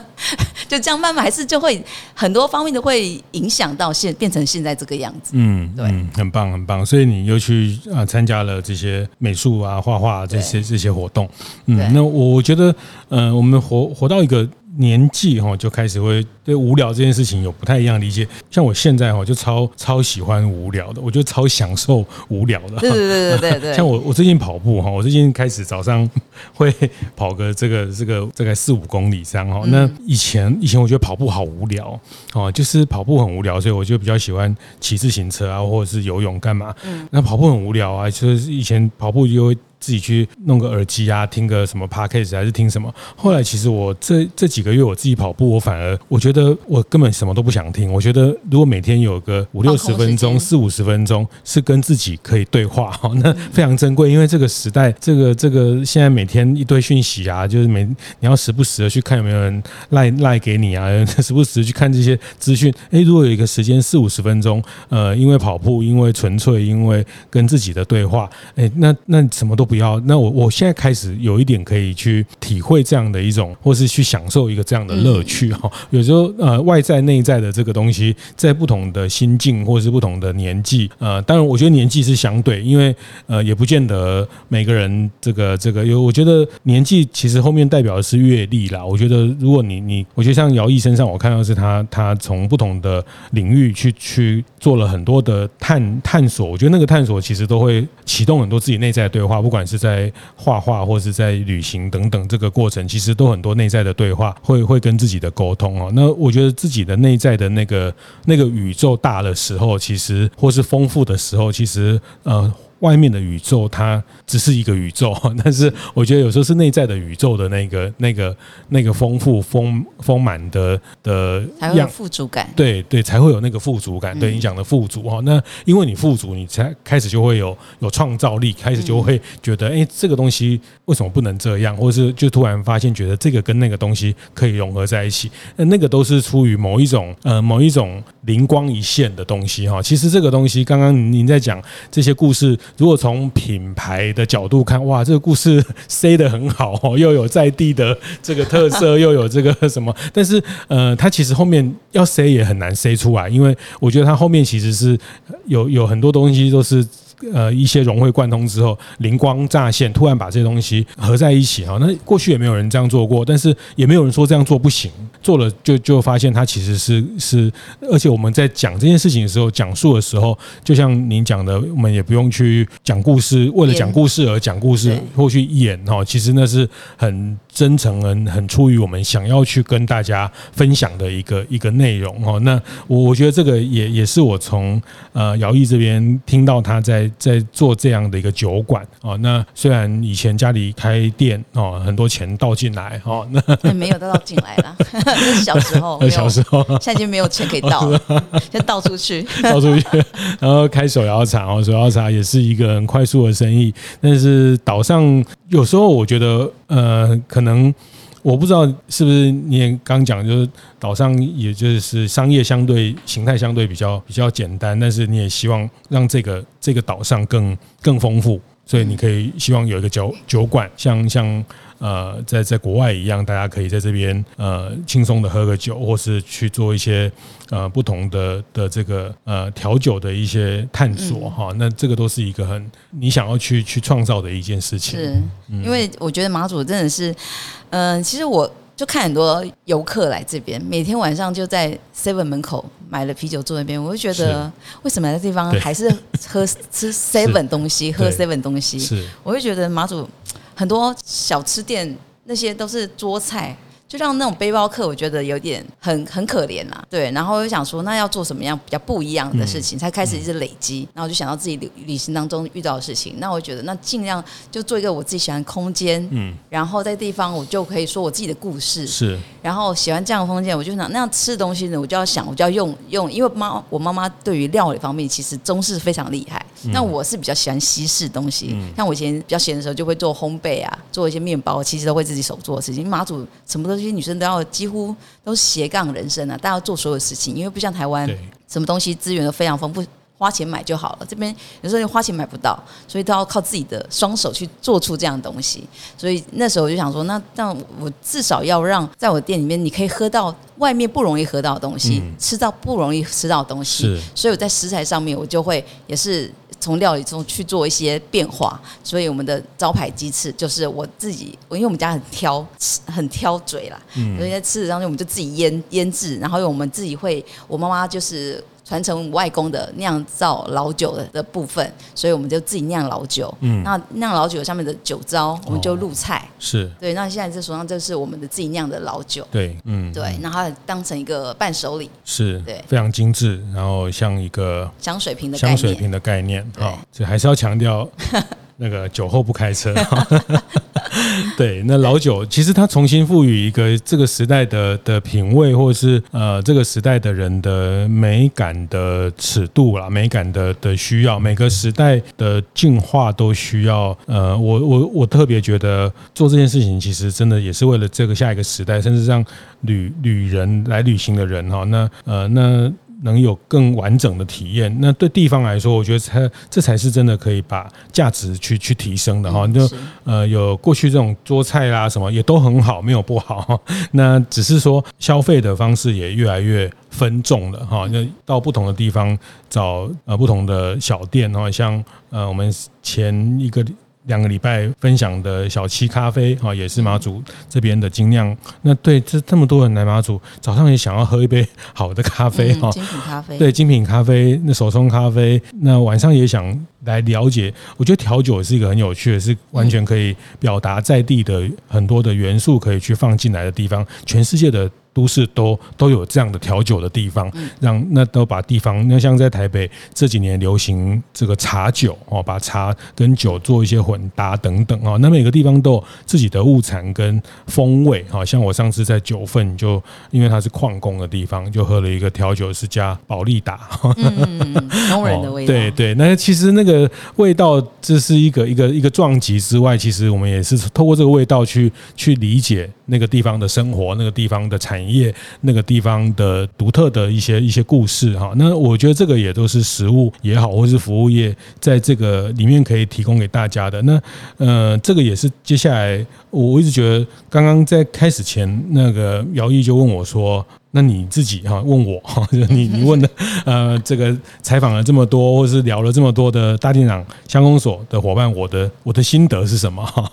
就这样慢慢还是就会很多方面都会影响到现变成现在这个样子。嗯，对嗯，很棒很棒。所以你又去啊参加了这些美术啊、画画这些这些活动。嗯，那我我觉得，嗯、呃，我们活活到一个。年纪哈就开始会对无聊这件事情有不太一样的理解，像我现在哈就超超喜欢无聊的，我就超享受无聊的。对对对对对。像我我最近跑步哈，我最近开始早上会跑个这个这个大概四五公里这样哈。那以前以前我觉得跑步好无聊哦，就是跑步很无聊，所以我就比较喜欢骑自行车啊，或者是游泳干嘛。嗯。那跑步很无聊啊，就是以前跑步就会。自己去弄个耳机啊，听个什么 podcast 还是听什么？后来其实我这这几个月我自己跑步，我反而我觉得我根本什么都不想听。我觉得如果每天有个五六十分钟、四五十分钟是跟自己可以对话，哈，那非常珍贵。因为这个时代，这个这个现在每天一堆讯息啊，就是每你要时不时的去看有没有人赖赖给你啊，时不时去看这些资讯。诶，如果有一个时间四五十分钟，呃，因为跑步，因为纯粹因为跟自己的对话，诶，那那什么都。不要，那我我现在开始有一点可以去体会这样的一种，或是去享受一个这样的乐趣哈。有时候呃，外在内在的这个东西，在不同的心境或是不同的年纪，呃，当然我觉得年纪是相对，因为呃，也不见得每个人这个这个有，我觉得年纪其实后面代表的是阅历啦。我觉得如果你你，我觉得像姚毅身上，我看到是他他从不同的领域去去做了很多的探探索，我觉得那个探索其实都会启动很多自己内在的对话，不管。不管是在画画，或是在旅行等等，这个过程其实都很多内在的对话，会会跟自己的沟通哦。那我觉得自己的内在的那个那个宇宙大的时候，其实或是丰富的时候，其实呃。外面的宇宙它只是一个宇宙，但是我觉得有时候是内在的宇宙的那个、那个、那个丰富、丰丰满的的样，才会有富足感。对对，才会有那个富足感。对你讲的富足哈，那因为你富足，你才开始就会有有创造力，开始就会觉得，哎，这个东西为什么不能这样？或是就突然发现，觉得这个跟那个东西可以融合在一起。那那个都是出于某一种呃某一种灵光一现的东西哈。其实这个东西，刚刚您在讲这些故事，如果从品牌的角度看，哇，这个故事 塞得很好，又有在地的这个特色，又有这个什么，但是呃，它其实后面要塞也很难塞出来，因为我觉得它后面其实是有有很多东西都是。呃，一些融会贯通之后，灵光乍现，突然把这些东西合在一起哈。那过去也没有人这样做过，但是也没有人说这样做不行。做了就就发现它其实是是，而且我们在讲这件事情的时候，讲述的时候，就像您讲的，我们也不用去讲故事，为了讲故事而讲故事，或去演哈。其实那是很真诚、很很出于我们想要去跟大家分享的一个一个内容哦。那我我觉得这个也也是我从呃姚毅这边听到他在。在做这样的一个酒馆哦，那虽然以前家里开店哦，很多钱倒进来哦，那没有倒进来了。小时候，小时候，现在就没有钱可以倒了，先倒出去，倒出去。然后开手摇茶哦，手摇茶也是一个很快速的生意，但是岛上有时候我觉得呃，可能。我不知道是不是你也刚讲，就是岛上也就是商业相对形态相对比较比较简单，但是你也希望让这个这个岛上更更丰富，所以你可以希望有一个酒酒馆，像像。呃，在在国外一样，大家可以在这边呃轻松的喝个酒，或是去做一些呃不同的的这个呃调酒的一些探索哈。那这个都是一个很你想要去去创造的一件事情。是，因为我觉得马祖真的是，嗯、呃，其实我就看很多游客来这边，每天晚上就在 Seven 门口买了啤酒坐那边，我就觉得为什么在这地方还是喝 吃 Seven 东西，喝 Seven 东西？是，我就觉得马祖。很多小吃店那些都是桌菜。就让那种背包客，我觉得有点很很可怜啦。对，然后我就想说，那要做什么样比较不一样的事情，才开始一直累积。然后我就想到自己旅旅行当中遇到的事情，那我觉得那尽量就做一个我自己喜欢的空间，嗯，然后在地方我就可以说我自己的故事，是。然后喜欢这样的空间，我就想那样吃的东西呢，我就要想，我就要用 用，因为妈我妈妈对于料理方面其实中式非常厉害，那我是比较喜欢西式东西。像我以前比较闲的时候，就会做烘焙啊，做一些面包，其实都会自己手做的事情。马祖什么东西？这些女生都要几乎都是斜杠人生啊，大家要做所有事情，因为不像台湾，什么东西资源都非常丰富，花钱买就好了。这边有时候花钱买不到，所以都要靠自己的双手去做出这样的东西。所以那时候我就想说，那这样我至少要让在我店里面，你可以喝到外面不容易喝到的东西，吃到不容易吃到的东西。所以我在食材上面，我就会也是。从料理中去做一些变化，所以我们的招牌鸡翅就是我自己，因为我们家很挑，很挑嘴啦，嗯、所以在吃的当中我们就自己腌腌制，然后用我们自己会，我妈妈就是。传承外公的酿造老酒的的部分，所以我们就自己酿老酒。嗯，那酿老酒上面的酒糟，我们就入菜。哦、是对，那现在这手上就是我们的自己酿的老酒。对，嗯，对，然后当成一个伴手礼。是，对，非常精致，然后像一个香水瓶的香水瓶的概念。好，这还是要强调。那个酒后不开车，对，那老酒其实它重新赋予一个这个时代的的品味，或者是呃这个时代的人的美感的尺度啦，美感的的需要，每个时代的进化都需要。呃，我我我特别觉得做这件事情，其实真的也是为了这个下一个时代，甚至让旅旅人来旅行的人哈，那呃那。能有更完整的体验，那对地方来说，我觉得才这才是真的可以把价值去去提升的哈。就呃有过去这种桌菜啦什么也都很好，没有不好。那只是说消费的方式也越来越分众了哈。那到不同的地方找呃不同的小店哈，像呃我们前一个。两个礼拜分享的小七咖啡啊，也是马祖这边的精酿。那对这这么多人来马祖，早上也想要喝一杯好的咖啡哈，精品咖啡。对，精品咖啡，那手冲咖啡。那晚上也想来了解。我觉得调酒也是一个很有趣的，是完全可以表达在地的很多的元素，可以去放进来的地方。全世界的。都市都都有这样的调酒的地方，让那都把地方，那像在台北这几年流行这个茶酒哦，把茶跟酒做一些混搭等等哦，那每个地方都有自己的物产跟风味，好像我上次在九份就因为它是矿工的地方，就喝了一个调酒是加保利达，嗯，农人的味道，对对，那其实那个味道这是一个一个一个撞击之外，其实我们也是透过这个味道去去理解。那个地方的生活、那个地方的产业、那个地方的独特的一些一些故事哈。那我觉得这个也都是食物也好，或是服务业在这个里面可以提供给大家的。那呃，这个也是接下来我一直觉得，刚刚在开始前，那个姚毅就问我说。那你自己哈问我哈，你 你问的呃，这个采访了这么多，或是聊了这么多的大店长乡公所的伙伴，我的我的心得是什么哈？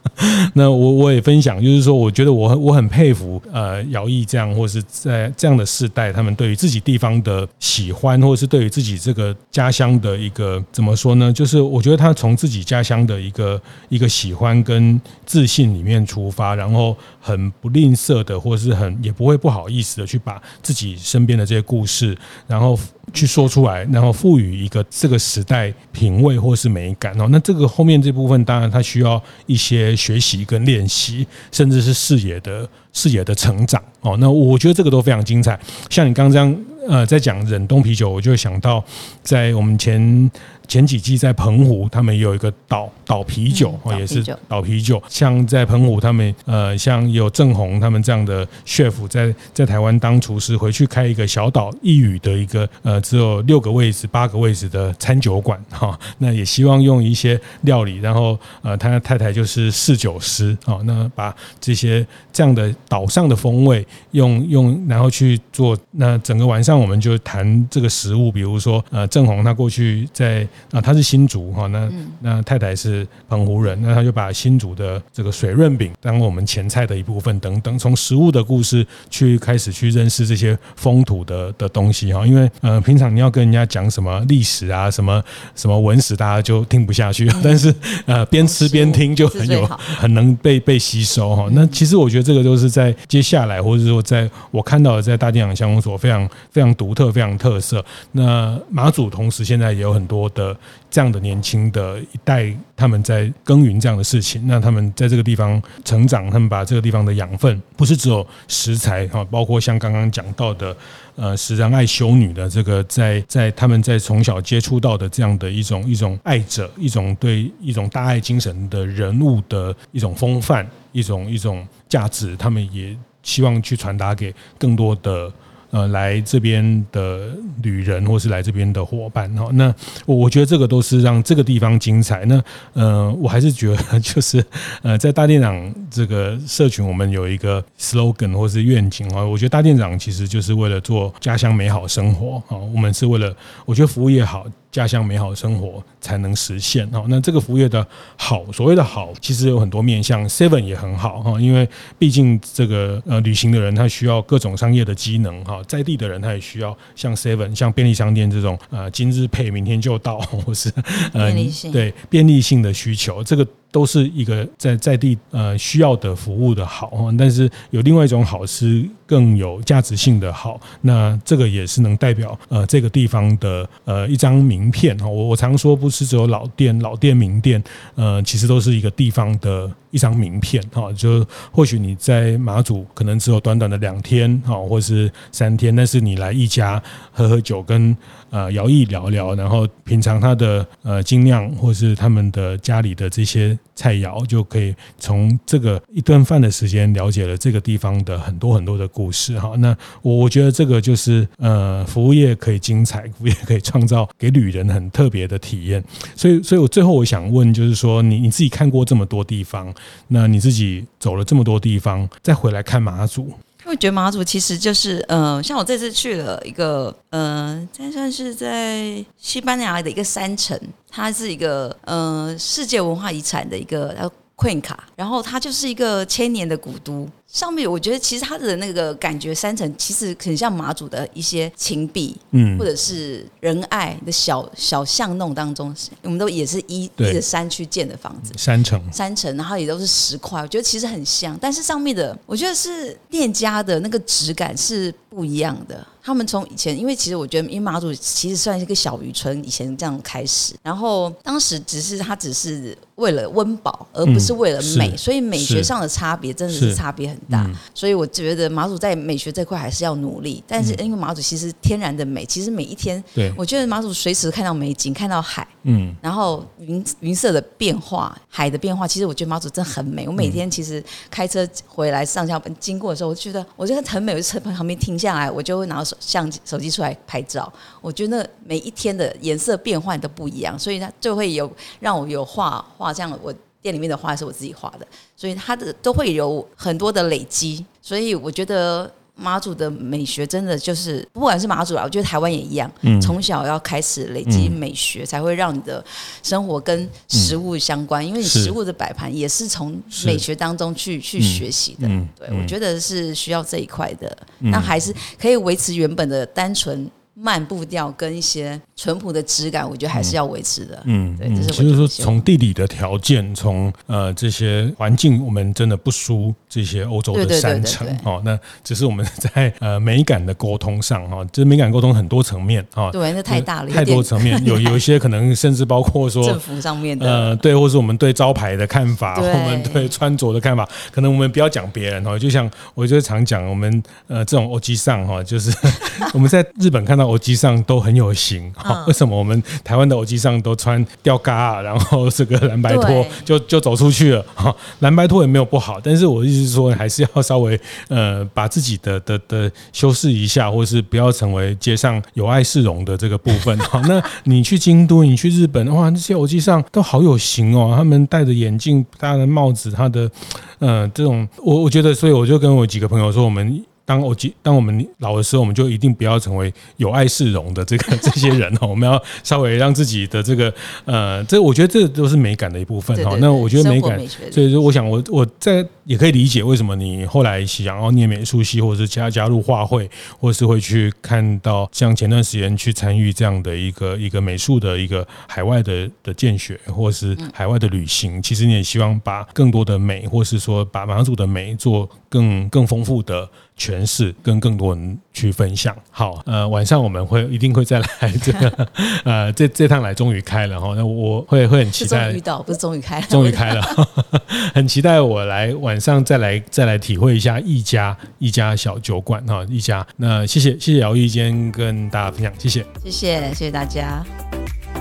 那我我也分享，就是说，我觉得我我很佩服呃姚毅这样，或是在这样的世代，他们对于自己地方的喜欢，或是对于自己这个家乡的一个怎么说呢？就是我觉得他从自己家乡的一个一个喜欢跟自信里面出发，然后很不吝啬的，或是很也不会不好意思的。去把自己身边的这些故事，然后去说出来，然后赋予一个这个时代品味或是美感哦。那这个后面这部分，当然它需要一些学习跟练习，甚至是视野的视野的成长哦。那我觉得这个都非常精彩。像你刚刚这样呃，在讲忍冬啤酒，我就想到在我们前。前几季在澎湖，他们有一个岛岛啤酒，哦，也是岛啤酒。像在澎湖，他们呃，像有郑红他们这样的 chef 在在台湾当厨师，回去开一个小岛一屿的一个呃，只有六个位置、八个位置的餐酒馆哈。那也希望用一些料理，然后呃，他的太太就是侍酒师啊，那把这些这样的岛上的风味用用，然后去做。那整个晚上我们就谈这个食物，比如说呃，郑红他过去在。啊，他是新竹哈，那那太太是澎湖人，那他就把新竹的这个水润饼当我们前菜的一部分等等，从食物的故事去开始去认识这些风土的的东西哈，因为呃平常你要跟人家讲什么历史啊，什么什么文史，大家就听不下去，但是呃边吃边听就很有 很能被被吸收哈。那其实我觉得这个都是在接下来或者说在我看到的在大店长乡公所非常非常独特非常特色。那马祖同时现在也有很多的。这样的年轻的一代，他们在耕耘这样的事情，那他们在这个地方成长，他们把这个地方的养分，不是只有食材哈，包括像刚刚讲到的，呃，时常爱修女的这个，在在他们在从小接触到的这样的一种一种爱者，一种对一种大爱精神的人物的一种风范，一种一种价值，他们也希望去传达给更多的。呃，来这边的旅人，或是来这边的伙伴哈，那我我觉得这个都是让这个地方精彩。那呃，我还是觉得 就是呃，在大店长这个社群，我们有一个 slogan 或是愿景啊。我觉得大店长其实就是为了做家乡美好生活啊。我们是为了，我觉得服务业好。家乡美好生活才能实现哈，那这个服务业的好，所谓的好，其实有很多面向，Seven 也很好哈，因为毕竟这个呃旅行的人他需要各种商业的机能哈，在地的人他也需要像 Seven 像便利商店这种呃今日配明天就到，或是呃对便利性的需求这个。都是一个在在地呃需要的服务的好，但是有另外一种好是更有价值性的好，那这个也是能代表呃这个地方的呃一张名片哈。我我常说不是只有老店老店名店，呃其实都是一个地方的一张名片哈。就或许你在马祖可能只有短短的两天哈，或是三天，但是你来一家喝喝酒跟呃姚毅聊聊，然后品尝他的呃精酿或是他们的家里的这些。菜肴就可以从这个一顿饭的时间了解了这个地方的很多很多的故事哈。那我我觉得这个就是呃服务业可以精彩，服务业可以创造给旅人很特别的体验。所以，所以我最后我想问，就是说你你自己看过这么多地方，那你自己走了这么多地方，再回来看马祖。因为觉得马祖其实就是，呃，像我这次去了一个，呃，这算是在西班牙的一个山城，它是一个，呃，世界文化遗产的一个呃 Queen 卡然后它就是一个千年的古都。上面我觉得其实它的那个感觉，山城其实很像马祖的一些情碧，嗯，或者是仁爱的小小巷弄当中，我们都也是依依着山去建的房子，山城，山城，然后也都是石块，我觉得其实很像，但是上面的我觉得是店家的那个质感是不一样的。他们从以前，因为其实我觉得，因为马祖其实算是一个小渔村，以前这样开始，然后当时只是它只是为了温饱，而不是。为了美，所以美学上的差别真的是差别很。大，嗯、所以我觉得马祖在美学这块还是要努力。但是因为马祖其实天然的美，其实每一天，对我觉得马祖随时看到美景，看到海，嗯，然后云云色的变化，海的变化，其实我觉得马祖真的很美。我每天其实开车回来上下班经过的时候，我觉得我觉得很美，我就车旁边停下来，我就会拿手相机手机出来拍照。我觉得每一天的颜色变换都不一样，所以它就会有让我有画画这样我。店里面的画是我自己画的，所以它的都会有很多的累积，所以我觉得马祖的美学真的就是，不管是马祖啊，我觉得台湾也一样，嗯，从小要开始累积美学，才会让你的生活跟食物相关，因为你食物的摆盘也是从美学当中去去学习的，对，我觉得是需要这一块的，那还是可以维持原本的单纯。慢步调跟一些淳朴的质感，我觉得还是要维持的。嗯，对，这是其实说从地理的条件，从呃这些环境，我们真的不输这些欧洲的山城哦。那只是我们在呃美感的沟通上哈，这美感沟通很多层面啊。对，那太大了，太多层面，有有一些可能甚至包括说政府上面的呃对，或是我们对招牌的看法，我们对穿着的看法，可能我们不要讲别人哦。就像我就常讲，我们呃这种欧吉上哈，就是 我们在日本看到。欧吉桑都很有型，哈为什么我们台湾的偶机上都穿吊嘎，然后这个蓝白拖就就走出去了？哈，蓝白拖也没有不好，但是我意思是说，还是要稍微呃把自己的的的修饰一下，或是不要成为街上有碍市容的这个部分。哈，那你去京都，你去日本，哇，那些偶机上都好有型哦，他们戴着眼镜，戴着帽子，他的呃这种，我我觉得，所以我就跟我几个朋友说，我们。当我当我们老的时候，我们就一定不要成为有碍市容的这个 这些人哈。我们要稍微让自己的这个呃，这我觉得这都是美感的一部分哈。那我觉得美感，所以说我想我我在也可以理解为什么你后来想要念美术系，或者是加加入画会，或是会去看到像前段时间去参与这样的一个一个美术的一个海外的的见学，或是海外的旅行。其实你也希望把更多的美，或是说把马祖的美做更更丰富的。诠释跟更多人去分享。好，呃，晚上我们会一定会再来这个，呃，这这趟来终于开了哈。那我会会很期待，遇到不是终于开了，终于开了，很期待我来晚上再来再来体会一下一家一家小酒馆哈，一家。那谢谢谢谢姚毅今天跟大家分享，谢谢谢谢谢谢大家。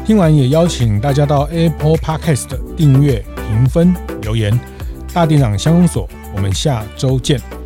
听完也邀请大家到 Apple Podcast 订阅、评分、留言。大店长相公所，我们下周见。